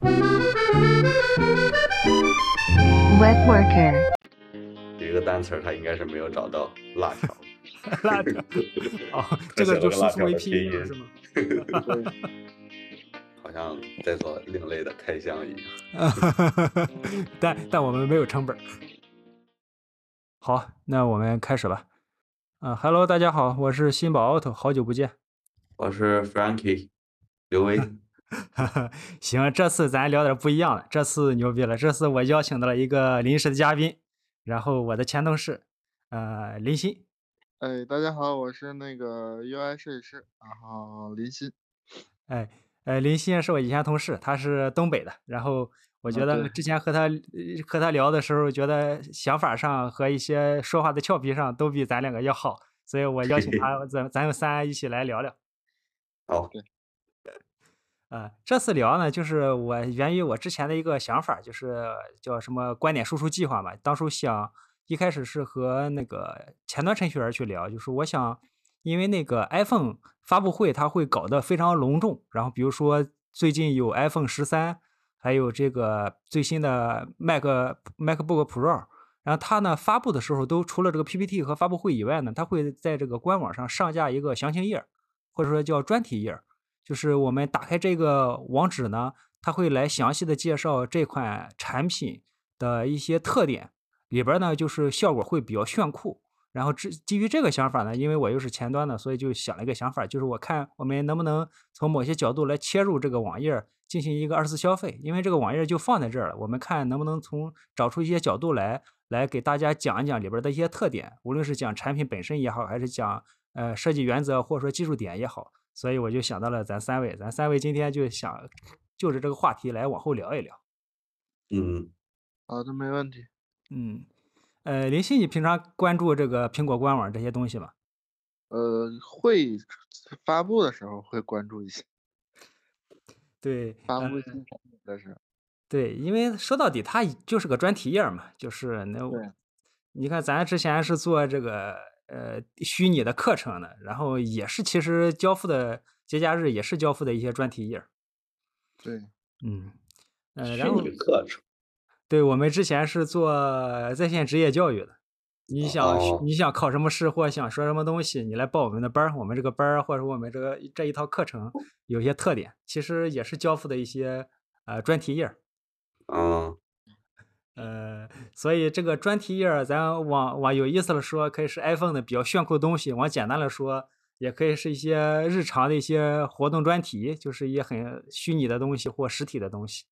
Web worker. 有一个单词儿，它应该是没有找到辣条，辣条哦，这个就输出为拼音是吗？好像在做另类的开箱一样。但但我们没有成本。好，那我们开始吧。嗯哈喽，大家好，我是新宝 auto，好久不见。我是 Frankie，刘威。行，这次咱聊点不一样的，这次牛逼了，这次我邀请到了一个临时的嘉宾，然后我的前同事，呃，林鑫。哎，大家好，我是那个 UI 设计师，然后林鑫。哎，呃，林鑫是我以前同事，他是东北的，然后我觉得之前和他、呃和他聊的时候，觉得想法上和一些说话的俏皮上都比咱两个要好，所以我邀请 他，咱咱们仨一起来聊聊。好，呃，这次聊呢，就是我源于我之前的一个想法，就是叫什么观点输出计划嘛。当初想一开始是和那个前端程序员去聊，就是我想，因为那个 iPhone 发布会它会搞得非常隆重，然后比如说最近有 iPhone 十三，还有这个最新的 Mac MacBook Pro，然后它呢发布的时候都除了这个 PPT 和发布会以外呢，它会在这个官网上上架一个详情页，或者说叫专题页。就是我们打开这个网址呢，它会来详细的介绍这款产品的一些特点，里边呢就是效果会比较炫酷。然后基基于这个想法呢，因为我又是前端的，所以就想了一个想法，就是我看我们能不能从某些角度来切入这个网页进行一个二次消费，因为这个网页就放在这儿了，我们看能不能从找出一些角度来，来给大家讲一讲里边的一些特点，无论是讲产品本身也好，还是讲呃设计原则或者说技术点也好。所以我就想到了咱三位，咱三位今天就想就着这个话题来往后聊一聊。嗯，好的，没问题。嗯，呃，林夕，你平常关注这个苹果官网这些东西吗？呃，会发布的时候会关注一些，对，呃发布新产品的时候。对，因为说到底它就是个专题页嘛，就是那我你看咱之前是做这个呃虚拟的课程的，然后也是其实交付的节假日也是交付的一些专题页。对，嗯，呃，虚然后拟课程，对，我们之前是做在线职业教育的。你想哦你想考什么试或想学什么东西，你来报我们的班儿。我们这个班儿或者我们这个这一套课程有些特点，其实也是交付的一些呃专题页儿。嗯，呃，所以这个专题页，咱往往有意思的说，可以是 iPhone 的比较炫酷的东西；往简单的说，也可以是一些日常的一些活动专题，就是一些很虚拟的东西或实体的东西。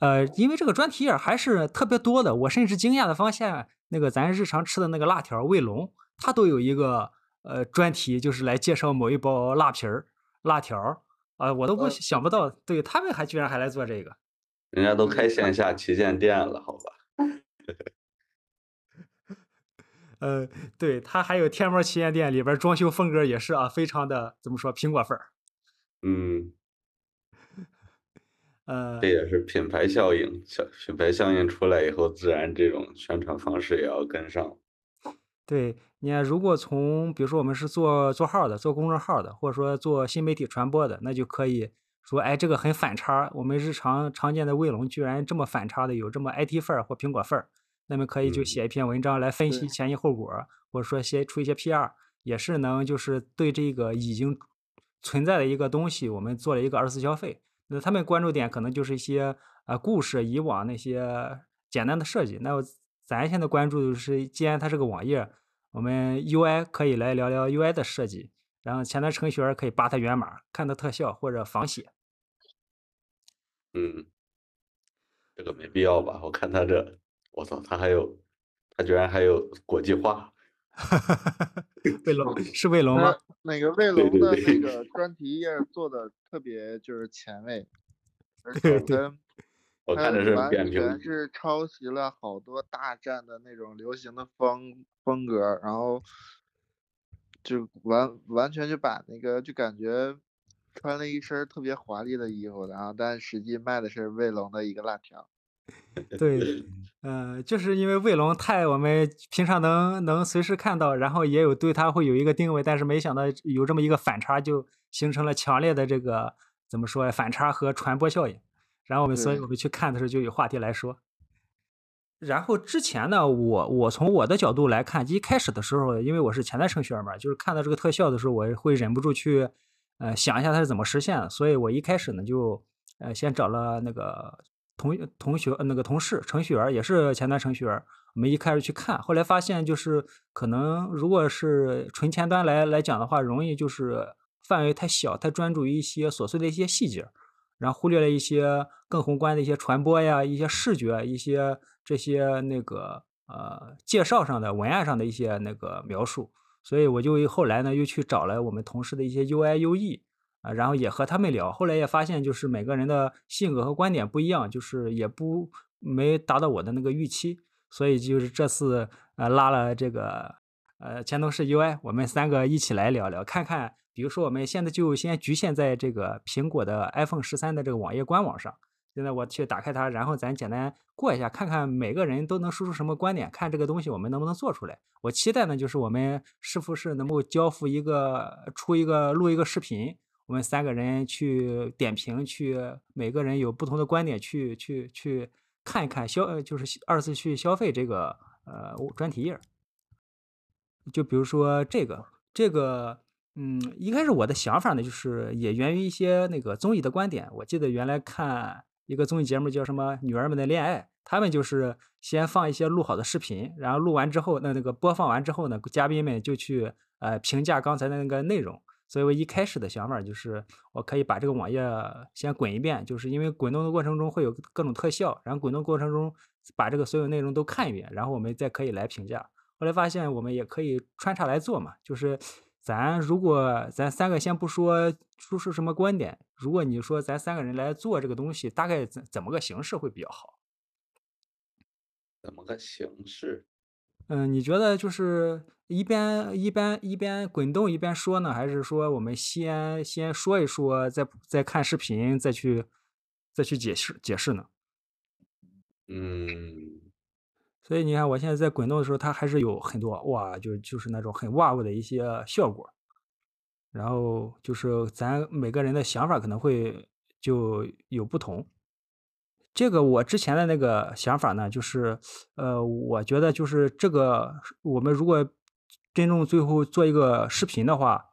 呃，因为这个专题页还是特别多的，我甚至惊讶的发现，那个咱日常吃的那个辣条儿卫龙，它都有一个呃专题，就是来介绍某一包辣皮儿、辣条儿，啊、我都不呃想不到，对他们还居然还来做这个。人家都开线下旗舰店了，好吧？呃，对，它还有天猫旗舰店里边装修风格也是啊，非常的怎么说苹果范儿。嗯，呃这，也是品牌效应，小品牌效应出来以后，自然这种宣传方式也要跟上。对，你看，如果从比如说我们是做做号的，做公众号的，或者说做新媒体传播的，那就可以说，哎，这个很反差，我们日常常见的卫龙居然这么反差的，有这么 IT 范儿或苹果范儿，那么可以就嗯写一篇文章来分析前因后果儿，或者说写出一些 PR，也是能就是对这个已经存在的一个东西，我们做了一个二次消费。那他们关注点可能就是一些呃故事，以往那些简单的设计。那咱现在关注的是，既然它是个网页，我们 UI 可以来聊聊 UI 的设计，然后前端程序员可以扒它源码，看它特效或者仿写。嗯，这个没必要吧？我看他这，我操，他还有，他居然还有国际化。卫龙是卫龙吗那？那个卫龙的那 个专题页做的特别就是前卫，而对对且跟它我看着是完扁平全是抄袭了好多大战的那种流行的风风格，然后就完完全就把那个就感觉穿了一身特别华丽的衣服，然后但实际卖的是卫龙的一个辣条。对，呃，就是因为卫龙太我们平常能能随时看到，然后也有对它会有一个定位，但是没想到有这么一个反差，就形成了强烈的这个怎么说呀？反差和传播效应。然后我们，所以我们去看的时候就有话题来说。然后之前呢，我我从我的角度来看，一开始的时候，因为我是前端程序员嘛，就是看到这个特效的时候，我会忍不住去呃想一下它是怎么实现的，所以我一开始呢就呃先找了那个同同学那个同事程序员，也是前端程序员，我们一开始去看，后来发现就是可能如果是纯前端来来讲的话，容易就是范围太小，太专注于一些琐碎的一些细节。然后忽略了一些更宏观的一些传播呀、一些视觉、一些这些那个呃介绍上的文案上的一些那个描述，所以我就后来呢又去找了我们同事的一些 UI、UE 啊，然后也和他们聊，后来也发现就是每个人的性格和观点不一样，就是也不没达到我的那个预期，所以就是这次呃拉了这个呃前同事 UI，我们三个一起来聊聊，看看。比如说，我们现在就先局限在这个苹果的 iPhone 十三的这个网页官网上。现在我去打开它，然后咱简单过一下，看看每个人都能输出什么观点，看这个东西我们能不能做出来。我期待呢，就是我们是不是能够交付一个出一个录一个视频，我们三个人去点评，去每个人有不同的观点，去去去看一看消，就是二次去消费这个呃专题页。就比如说这个这个。嗯，一开始我的想法呢，就是也源于一些那个综艺的观点。我记得原来看一个综艺节目叫什么《女儿们的恋爱》，他们就是先放一些录好的视频，然后录完之后，那那个播放完之后呢，嘉宾们就去呃评价刚才的那个内容。所以我一开始的想法就是，我可以把这个网页先滚一遍，就是因为滚动的过程中会有各种特效，然后滚动过程中把这个所有内容都看一遍，然后我们再可以来评价。后来发现我们也可以穿插来做嘛，就是。咱如果咱三个先不说输出什么观点，如果你说咱三个人来做这个东西，大概怎怎么个形式会比较好？怎么个形式？嗯，你觉得就是一边一边一边滚动一边说呢，还是说我们先先说一说，再再看视频，再去再去解释解释呢？嗯。所以你看，我现在在滚动的时候，它还是有很多哇，就就是那种很哇哦的一些效果。然后就是咱每个人的想法可能会就有不同。这个我之前的那个想法呢，就是呃，我觉得就是这个我们如果真正最后做一个视频的话，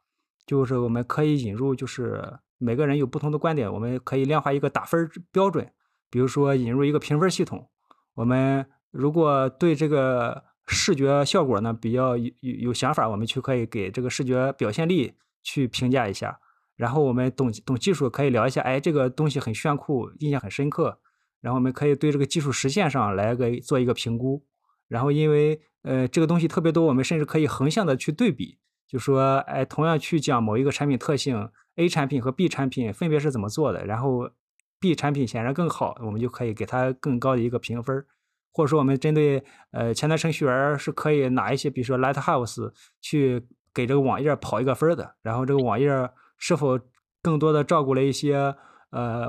就是我们可以引入，就是每个人有不同的观点，我们可以量化一个打分标准，比如说引入一个评分系统，我们。如果对这个视觉效果呢比较有有有想法，我们去可以给这个视觉表现力去评价一下。然后我们懂懂技术可以聊一下，哎，这个东西很炫酷，印象很深刻。然后我们可以对这个技术实现上来个做一个评估。然后因为呃这个东西特别多，我们甚至可以横向的去对比，就说哎，同样去讲某一个产品特性，A 产品和 B 产品分别是怎么做的，然后 B 产品显然更好，我们就可以给它更高的一个评分。或者说，我们针对呃前端程序员是可以拿一些，比如说 Lighthouse 去给这个网页跑一个分的，然后这个网页是否更多的照顾了一些呃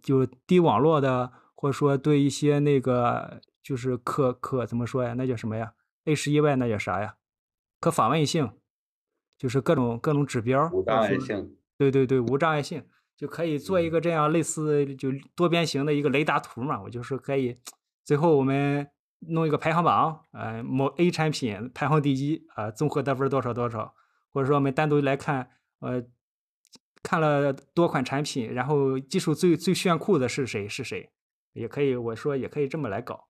就低网络的，或者说对一些那个就是可可怎么说呀？那叫什么呀？A 十一 Y 那叫啥呀？可访问性，就是各种各种指标。无障碍性。对对对，无障碍性就可以做一个这样类似就多边形的一个雷达图嘛。我就是可以。最后我们弄一个排行榜，呃，某 A 产品排行第一，啊，综合得分多少多少，或者说我们单独来看，呃，看了多款产品，然后技术最最炫酷的是谁是谁，也可以，我说也可以这么来搞。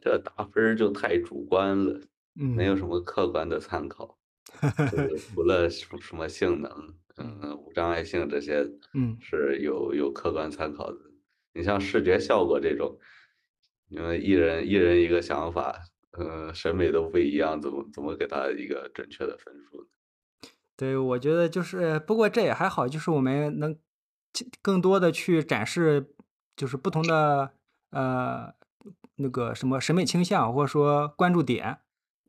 这打分就太主观了，嗯，没有什么客观的参考，除了什什么性能，嗯，无障碍性这些，嗯，是有有客观参考的。你像视觉效果这种。因为一人一人一个想法，呃，审美都不一样，怎么怎么给他一个准确的分数呢？对，我觉得就是，不过这也还好，就是我们能更多的去展示，就是不同的呃那个什么审美倾向，或者说关注点，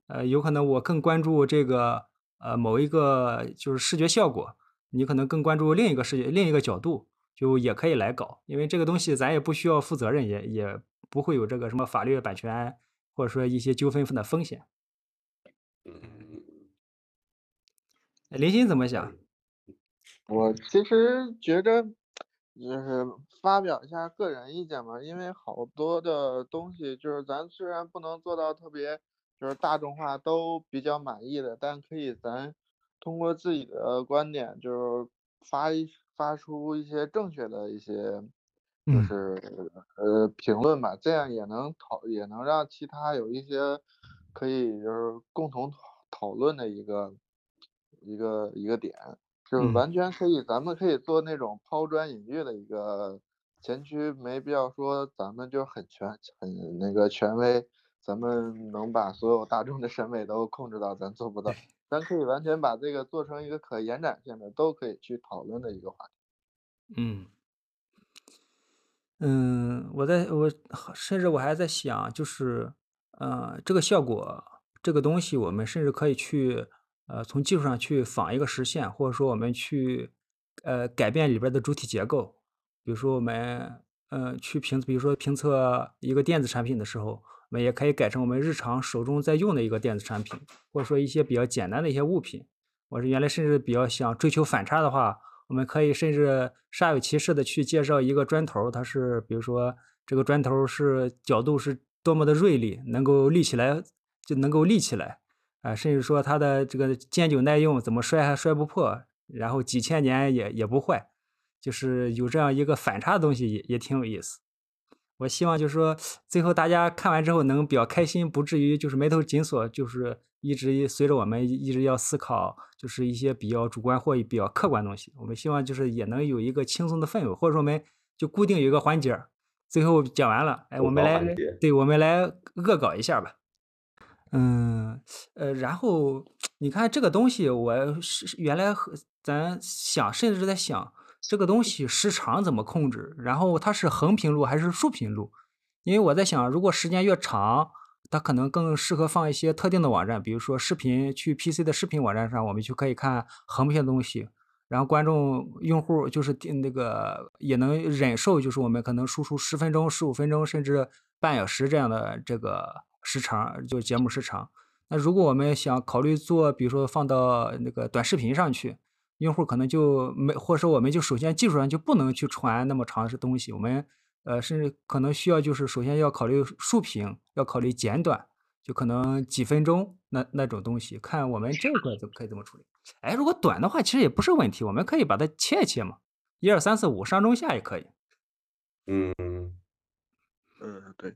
呃，有可能我更关注这个呃某一个就是视觉效果，你可能更关注另一个视觉另一个角度，就也可以来搞，因为这个东西咱也不需要负责任，也也。不会有这个什么法律版权，或者说一些纠纷的风险。嗯，林鑫怎么想？我其实觉着，就是发表一下个人意见嘛，因为好多的东西就是咱虽然不能做到特别就是大众化都比较满意的，但可以咱通过自己的观点，就是发一发出一些正确的一些，就嗯是呃评论吧，这样也能讨也能让其他有一些可以就是共同讨讨论的一个一个一个点。就是嗯完全可以，咱们可以做那种抛砖引玉的一个前驱，没必要说咱们就很权很那个权威，咱们能把所有大众的审美都控制到，咱做不到。咱可以完全把这个做成一个可延展性的，都可以去讨论的一个话题。嗯。嗯，我在我甚至我还在想，就是，呃，这个效果，这个东西，我们甚至可以去，呃，从技术上去仿一个实现，或者说我们去，呃，改变里边的主体结构。比如说我们，呃，去评，比如说评测一个电子产品的时候，我们也可以改成我们日常手中在用的一个电子产品，或者说一些比较简单的一些物品。我是原来甚至比较想追求反差的话，我们可以甚至煞有其事的去介绍一个砖头，它是比如说这个砖头是角度是多么的锐利，能够立起来就能够立起来，啊、甚至说它的这个坚久耐用，怎么摔还摔不破，然后几千年也也不坏，就是有这样一个反差的东西也也挺有意思。我希望就是说，最后大家看完之后能比较开心，不至于就是眉头紧锁，就是一直随着我们一直要思考，就是一些比较主观或比较客观的东西。我们希望就是也能有一个轻松的氛围，或者说我们就固定有一个环节，最后讲完了，哎，我们来，对，我们来恶搞一下吧。嗯，呃，然后你看这个东西，我是是原来和咱想，甚至是在想这个东西时长怎么控制，然后它是横屏录还是竖屏录？因为我在想，如果时间越长，它可能更适合放一些特定的网站，比如说视频，去 PC 的视频网站上，我们就可以看横屏的东西。然后观众用户就是听那个也能忍受，就是我们可能输出十分钟、十五分钟甚至半小时这样的这个时长，就节目时长。那如果我们想考虑做，比如说放到那个短视频上去，用户可能就没，或者说我们就首先技术上就不能去传那么长的东西，我们呃甚至可能需要就是首先要考虑竖屏，要考虑简短，就可能几分钟那那种东西，看我们这个怎么可以怎么处理。哎，如果短的话，其实也不是问题，我们可以把它切一切嘛，一二三四五上中下也可以。嗯，嗯，对，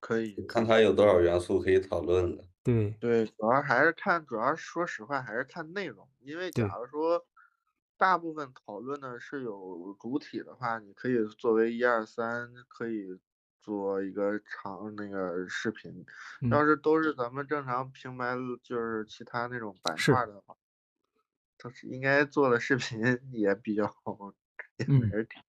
可以，看它有多少元素可以讨论的。对对，主要还是看，主要说实话还是看内容，因为假如说大部分讨论呢是有主体的话，你可以作为一二三，可以做一个长那个视频。要嗯，是都是咱们正常平白就是其他那种板块，的话，都是应该做的视频也比较也没嗯。人听。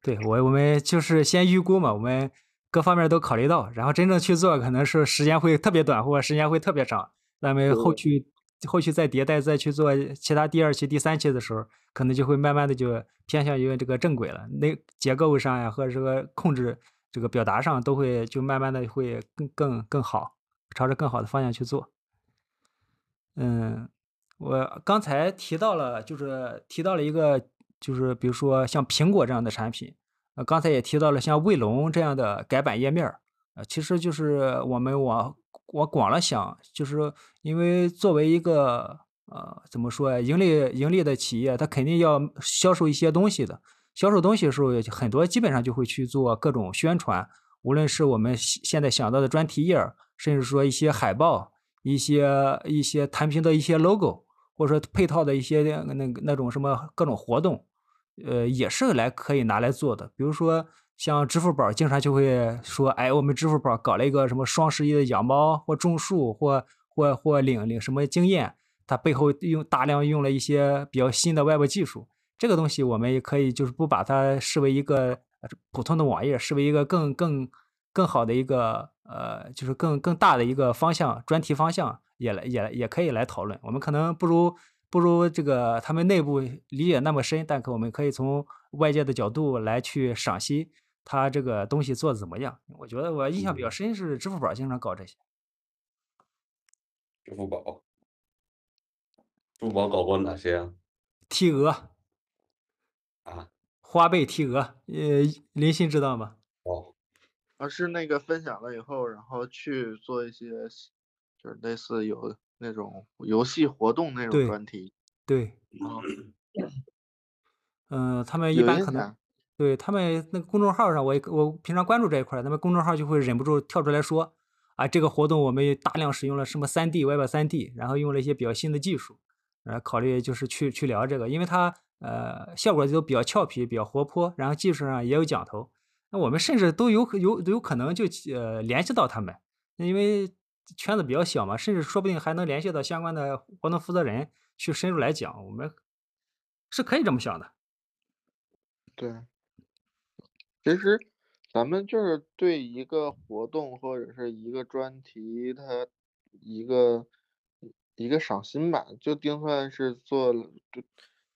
对，我我们就是先预估嘛，我们各方面都考虑到，然后真正去做，可能是时间会特别短，或者时间会特别长。咱们后对，续后续再迭代，再去做其他第二期、第三期的时候，可能就会慢慢的就偏向于这个正轨了。那结构上呀，和这个控制、这个表达上，都会就慢慢的会更更更好，朝着更好的方向去做。嗯，我刚才提到了，就是提到了一个，就是比如说像苹果这样的产品，呃，刚才也提到了像卫龙这样的改版页面，呃，其实就是我们往我广了想，就是因为作为一个呃怎么说呀，盈利盈利的企业，它肯定要销售一些东西的，销售东西的时候，很多基本上就会去做各种宣传，无论是我们现在想到的专题页，甚至说一些海报。一些一些弹屏的一些 logo，或者说配套的一些那个那个那种什么各种活动，呃，也是来可以拿来做的。比如说像支付宝，经常就会说，哎，我们支付宝搞了一个什么双十一的养猫或种树或或或领领什么经验，它背后用大量用了一些比较新的外部技术。这个东西我们也可以就是不把它视为一个普通的网页，视为一个更更更好的一个呃，就是更更大的一个方向专题方向，也来也也可以来讨论。我们可能不如不如这个他们内部理解那么深，但可我们可以从外界的角度来去赏析他这个东西做的怎么样。我觉得我印象比较嗯，深是支付宝经常搞这些。支付宝，支付宝搞过哪些啊？提额，啊，花呗提额，呃，林鑫知道吗？哦，而是那个分享了以后，然后去做一些，就是类似有那种游戏活动那种专题。对，哦，嗯、他们一般可能。对他们那个公众号上，我我平常关注这一块，他们公众号就会忍不住跳出来说，啊，这个活动我们大量使用了什么三 D、Web 三 D，然后用了一些比较新的技术，呃，考虑就是去去聊这个，因为它呃效果都比较俏皮、比较活泼，然后技术上也有讲头，那我们甚至都有可有有可能就呃联系到他们，因为圈子比较小嘛，甚至说不定还能联系到相关的活动负责人去深入来讲，我们是可以这么想的。对，其实咱们就是对一个活动或者是一个专题，它一个一个赏心吧，就定算是做了，就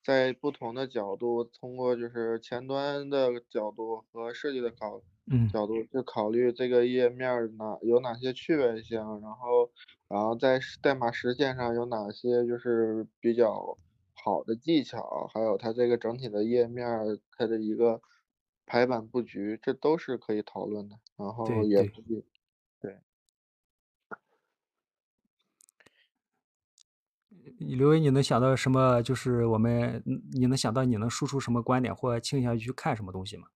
在不同的角度，通过就是前端的角度和设计的考嗯。角度去考虑这个页面儿哪有哪些趣味性，然后然后在实代码实现上有哪些就是比较好的技巧，还有它这个整体的页面儿它的一个排版布局，这都是可以讨论的。然后对对也可以，对，刘伟，你能想到什么？就是我们，嗯你能想到你能输出什么观点，或倾向于去看什么东西吗？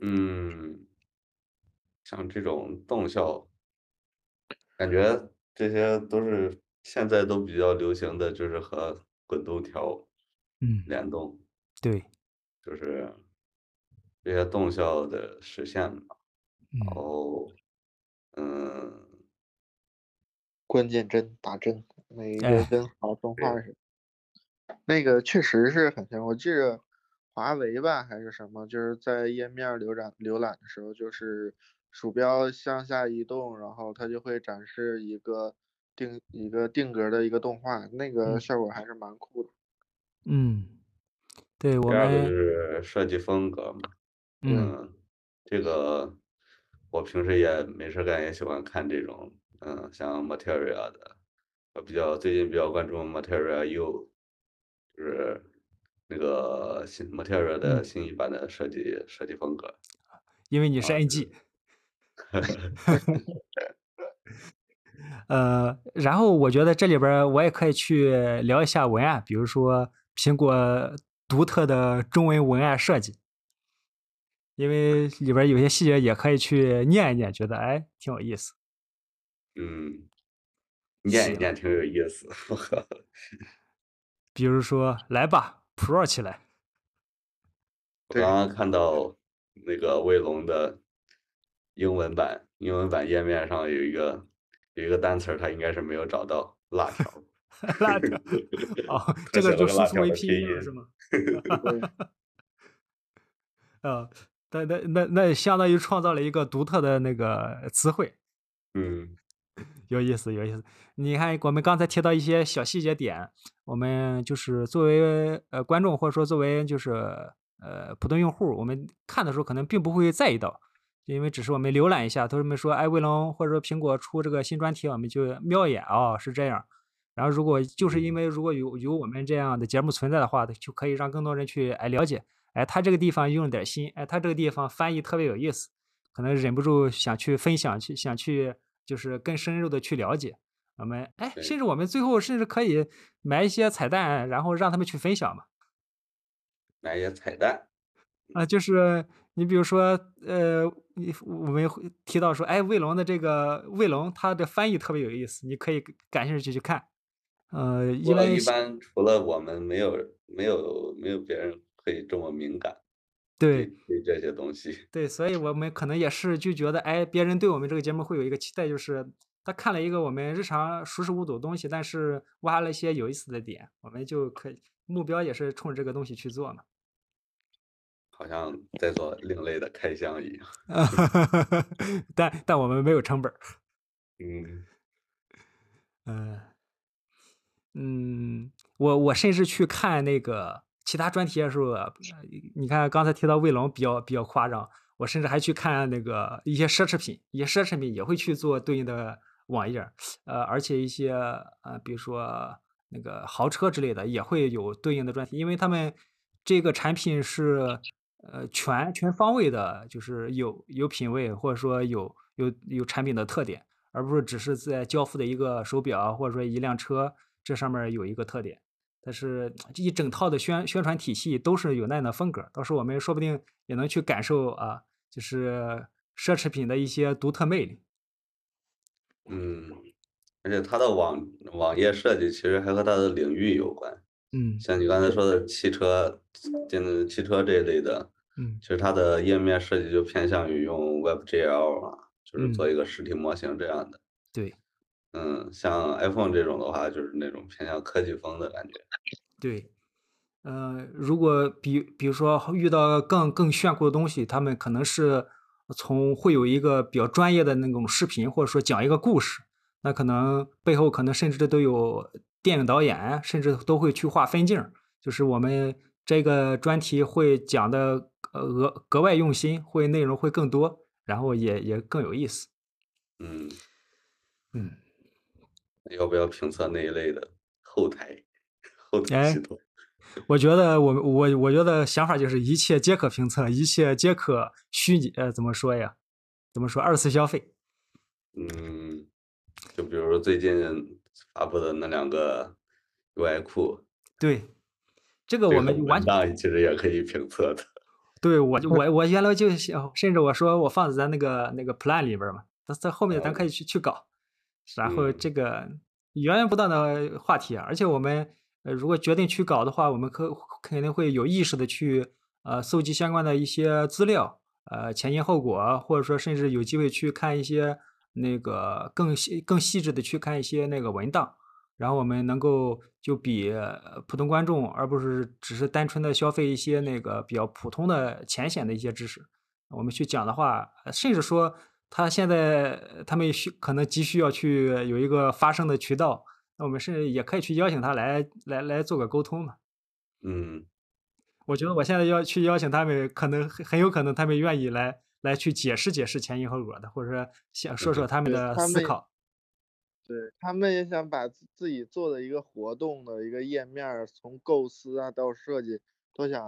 嗯，像这种动效，感觉这些都是现在都比较流行的，就是和滚动条嗯，联动，对，就是这些动效的实现嘛。然嗯后，嗯，关键帧打帧，每一个哎跟好动画似的。那个确实是很像，我记着华为吧还是什么，就是在页面儿浏览浏览的时候，就是鼠标向下移动，然后它就会展示一个定一个定格的一个动画，那个嗯效果还是蛮酷的。嗯，对我第二个就，是设计风格嘛。嗯嗯，这个我平时也没事儿干，也喜欢看这种，嗯，像 Materia 的，我比较最近比较关注 Materia U，就是那个新 Materia 的嗯新一版的设计设计风格。因为你是啊 NG，呃，然后我觉得这里边儿我也可以去聊一下文案，比如说苹果独特的中文文案设计，因为里边有些细节也可以去念一念，觉得哎挺有意思。嗯，念一念挺有意思。比如说来吧，Pro 起来，我刚刚看到那个卫龙的英文版，英文版页面上有一个有一个单词儿，它应该是没有找到辣条。辣条 哦，这个就输出为条的拼拼音了音是吗？对，啊，那那那那相当于创造了一个独特的那个词汇，嗯 有意思，有意思。你看，我们刚才提到一些小细节点，我们就是作为呃观众，或者说作为就是呃普通用户，我们看的时候可能并不会在意到，因为只是我们浏览一下，他们说哎，卫龙或者说苹果出这个新专题，我们就瞄一眼哦，是这样。然后如果就是因为如果有有我们这样的节目存在的话，就可以让更多人去哎了解，哎，他这个地方用了点心，哎，他这个地方翻译特别有意思，可能忍不住想去分享，去想去就是更深入的去了解。我们哎，甚至我们最后甚至可以埋一些彩蛋，然后让他们去分享嘛。买一些彩蛋。啊，就是你比如说，呃，你我们会提到说，哎，卫龙的这个卫龙，它的翻译特别有意思，你可以感兴趣去看。呃，因为一般除了我们，没有没有没有别人可以这么敏感对对这些东西。对，所以我们可能也是就觉得，哎，别人对我们这个节目会有一个期待，就是他看了一个我们日常熟视无睹的东西，但是挖了一些有意思的点，我们就可以目标也是冲着这个东西去做嘛。好像在做另类的开箱一样。但但我们没有成本儿。嗯嗯嗯，我我甚至去看那个其他专题的时候，你看刚才提到卫龙比较比较夸张，我甚至还去看那个一些奢侈品，一些奢侈品也会去做对应的网页，呃，而且一些呃，比如说那个豪车之类的也会有对应的专题，因为他们这个产品是呃全全方位的，就是有有品位，或者说有有有产品的特点，而不是只是在交付的一个手表或者说一辆车这上面有一个特点。但是一整套的宣宣传体系都是有那样的风格，到时候我们说不定也能去感受啊，就是奢侈品的一些独特魅力。嗯，而且它的网网页设计其实还和它的领域有关。嗯像你刚才说的汽车，电汽车这一类的，嗯其实它的页面设计就偏向于用 WebGL 啊，就是做嗯一个实体模型这样的。对嗯，像 iPhone 这种的话，就是那种偏向科技风的感觉。对，呃，如果比比如说遇到更更炫酷的东西，他们可能是从会有一个比较专业的那种视频，或者说讲一个故事，那可能背后可能甚至都有电影导演，甚至都会去画分镜，就是我们这个专题会讲的呃额格外用心，会内容会更多，然后也也更有意思。嗯，嗯，要不要评测那一类的后台后台哎系统？我觉得我我我觉得想法就是一切皆可评测，一切皆可虚拟，呃，怎么说呀？怎么说？二次消费。嗯，就比如最近发布的那两个 UI 库，对，这个我们完全档其实也可以评测的。对我我 我原来就想，甚至我说我放在咱那个那个 plan 里边嘛，在在后面咱可以去去搞，然后嗯。这个源源不断的话题啊，而且我们呃如果决定去搞的话，我们可肯定会有意识的去呃搜集相关的一些资料，呃前因后果，或者说甚至有机会去看一些那个更细更细致的去看一些那个文档，然后我们能够就比呃普通观众，而不是只是单纯的消费一些那个比较普通的浅显的一些知识，我们去讲的话，呃甚至说他现在呃他们需可能急需要去有一个发声的渠道，那我们甚至也可以去邀请他来来来做个沟通嘛。嗯我觉得我现在要去邀请他们，可能很很有可能他们愿意来来去解释解释前因后果的，或者说想说说他们的思考。对他们也想把自自己做的一个活动的一个页面，从构思啊到设计，都想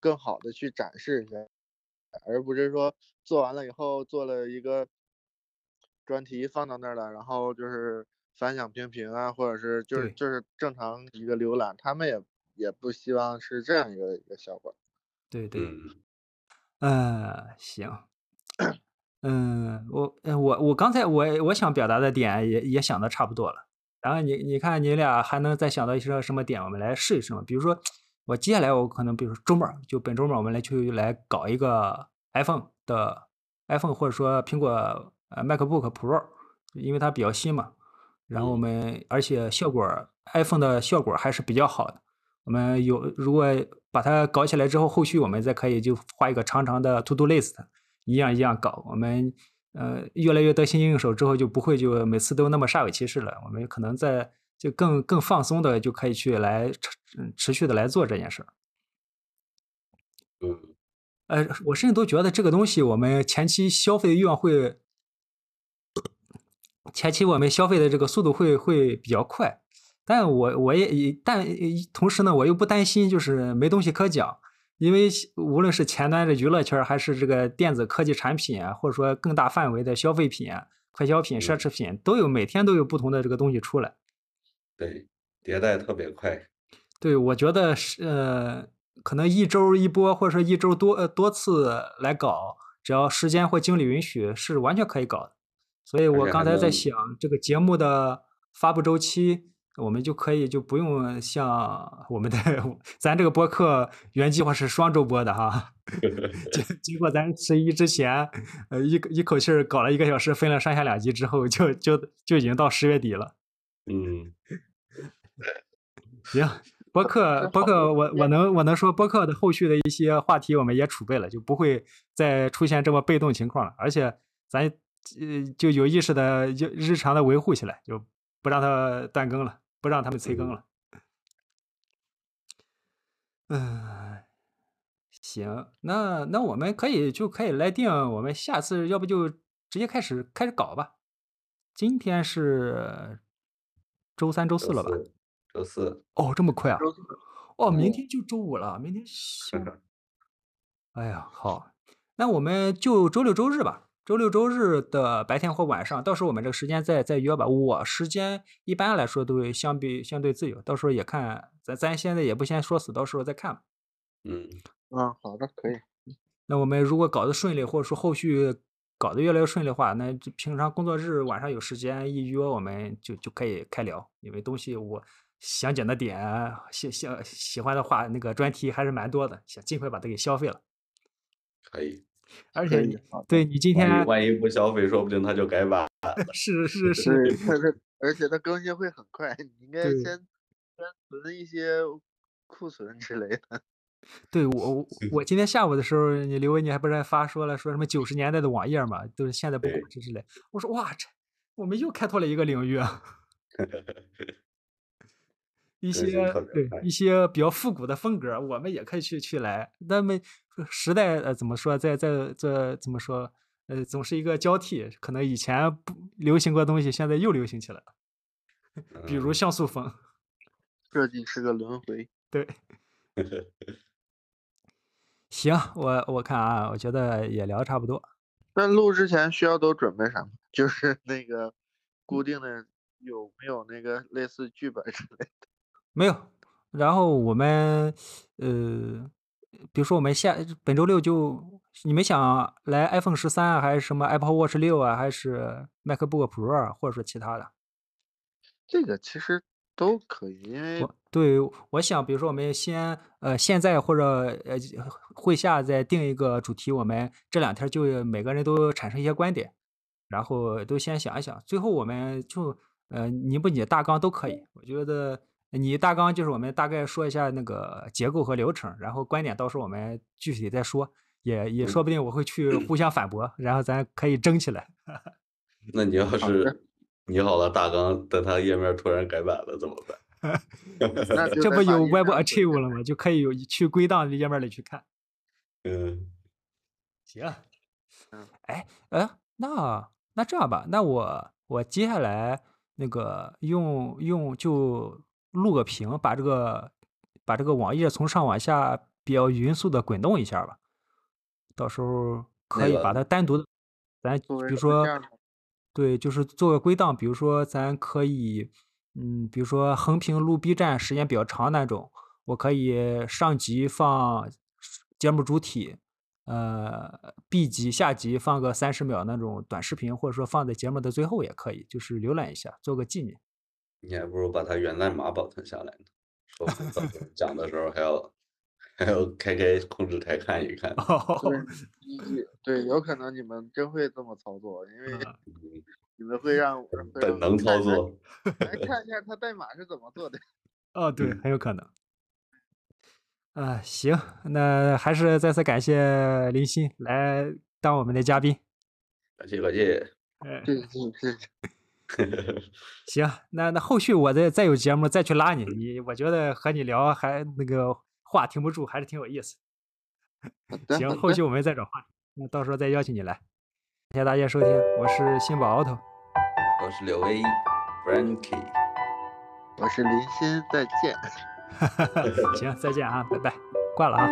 更好的去展示一下，而不是说做完了以后做了一个专题放到那儿了，然后就是反响平平啊，或者是就是就是正常一个浏览，他们也也不希望是这样一个一个效果。对对。嗯呃，行，嗯，我呃我我刚才我我想表达的点也也想的差不多了，然后你你看你俩还能再想到一些什么点，我们来试一试嘛。比如说，我接下来我可能比如说周末就本周末我们来去来搞一个 iPhone 的 iPhone 或者说苹果呃 MacBook Pro，因为它比较新嘛，然后我嗯们而且效果 iPhone 的效果还是比较好的。我们有如果把它搞起来之后，后续我们再可以就画一个长长的 to do list，一样一样搞。我们呃越来越得心应手之后，就不会就每次都那么煞有其事了。我们可能在就更更放松的就可以去来持嗯持续的来做这件事儿。嗯呃，我甚至都觉得这个东西我们前期消费的欲望会，前期我们消费的这个速度会会比较快，但我我也也但同时呢，我又不担心就是没东西可讲，因为无论是前端的娱乐圈，还是这个电子科技产品啊，或者说更大范围的消费品啊、快消品、奢嗯侈品，都有每天都有不同的这个东西出来。对，迭代特别快。对，我觉得是呃，可能一周一波，或者说一周多呃多次来搞，只要时间或精力允许，是完全可以搞的。所以我刚才在想，这个节目的发布周期，我们就可以就不用像我们的 咱这个播客原计划是双周播的哈 结结果咱十一之前，呃一一口气儿搞了一个小时，分了上下两集之后，就就就已经到十月底了。嗯行，播客这好播客，多我我能我能说播客的后续的一些话题我们也储备了，就不会再出现这么被动情况了。而且咱呃就有意识的就日常的维护起来，就不让它断更了，不让他们催更嗯了。嗯，行，那那我们可以就可以来定，我们下次要不就直接开始开始搞吧。今天是周三、周周四了吧？四，周四，哦，这么快啊！哦，明哦天就周五了，明天下。哎呀，好，那我们就周六周日吧。周六周日的白天或晚上，到时候我们这个时间再再约吧。我时间一般来说都会相比相对自由，到时候也看咱咱现在也不先说死，到时候再看吧。嗯，啊，好的，可以。那我们如果搞得顺利，或者说后续搞得越来越顺利的话，那就平常工作日晚上有时间一约，我们就就可以开聊，因为东西我想讲的点、喜喜喜欢的话，那个专题还是蛮多的，想尽快把它给消费了。可以。而且你对你今天万一万一不消费，说不定他就改版了。是是 是，而且它更新会很快，你应该先先存一些库存之类的。对我我我今天下午的时候，你刘维你还不是还发说了说什么九十年代的网页嘛，都是现在不对管这之类。我说哇，这我们又开拓了一个领域啊。一些对一些比较复古的风格，我们也可以去去来。那么时代呃怎么说，在在这怎么说呃总是一个交替，可能以前不流行过的东西，现在又流行起来了。比如嗯像素风，设计是个轮回。对。行，我我看啊，我觉得也聊得差不多。那录之前需要都准备什么？就是那个固定的有没有那个类似剧本之类的？没有。然后我们呃，比如说我们下本周六就你们想来 iPhone 十三啊，还是什么 Apple Watch 六啊，还是 MacBook Pro 啊，或者说其他的？这个其实都可以，因为我对我想，比如说我们先呃现在或者呃会下再定一个主题，我们这两天就每个人都产生一些观点，然后都先想一想，最后我们就呃你不你大纲都可以，我觉得你大纲就是我们大概说一下那个结构和流程，然后观点到时候我们具体再说，也也说不定我会去互相反驳，然后咱可以争起来。那你要是拟好了大纲，等它页面突然改版了怎么办？那这不有 Web Archive 了吗？就可以有去归档的页面里去看。嗯，行嗯，哎，呃，那那这样吧，那我我接下来那个用用就录个屏，把这个把这个网页从上往下比较匀速的滚动一下吧，到时候可以把它单独的，咱比如说对，就是做个归档，比如说咱可以，嗯，比如说横屏录 B 站时间比较长那种，我可以上集放节目主体，呃，B 集下集放个三十秒那种短视频，或者说放在节目的最后也可以，就是浏览一下，做个纪念。你还不如把它源代码保存下来呢，说不定讲的时候还要还要开开控制台看一看。对，对，有可能你们真会这么操作，因为你们会让会本能操作。来 看一下他代码是怎么做的。哦，对，嗯很有可能。啊，行，那还是再次感谢林鑫来当我们的嘉宾。感谢感谢。哎，是是是，行，那那后续我再再有节目再去拉你，你我觉得和你聊还那个话停不住，还是挺有意思。行，后续我们再找话题，那到时候再邀请你来。谢谢大家收听，我是新宝奥特，我是刘威，Frankie，我是林鑫，再见。行，再见啊，拜拜，挂了啊。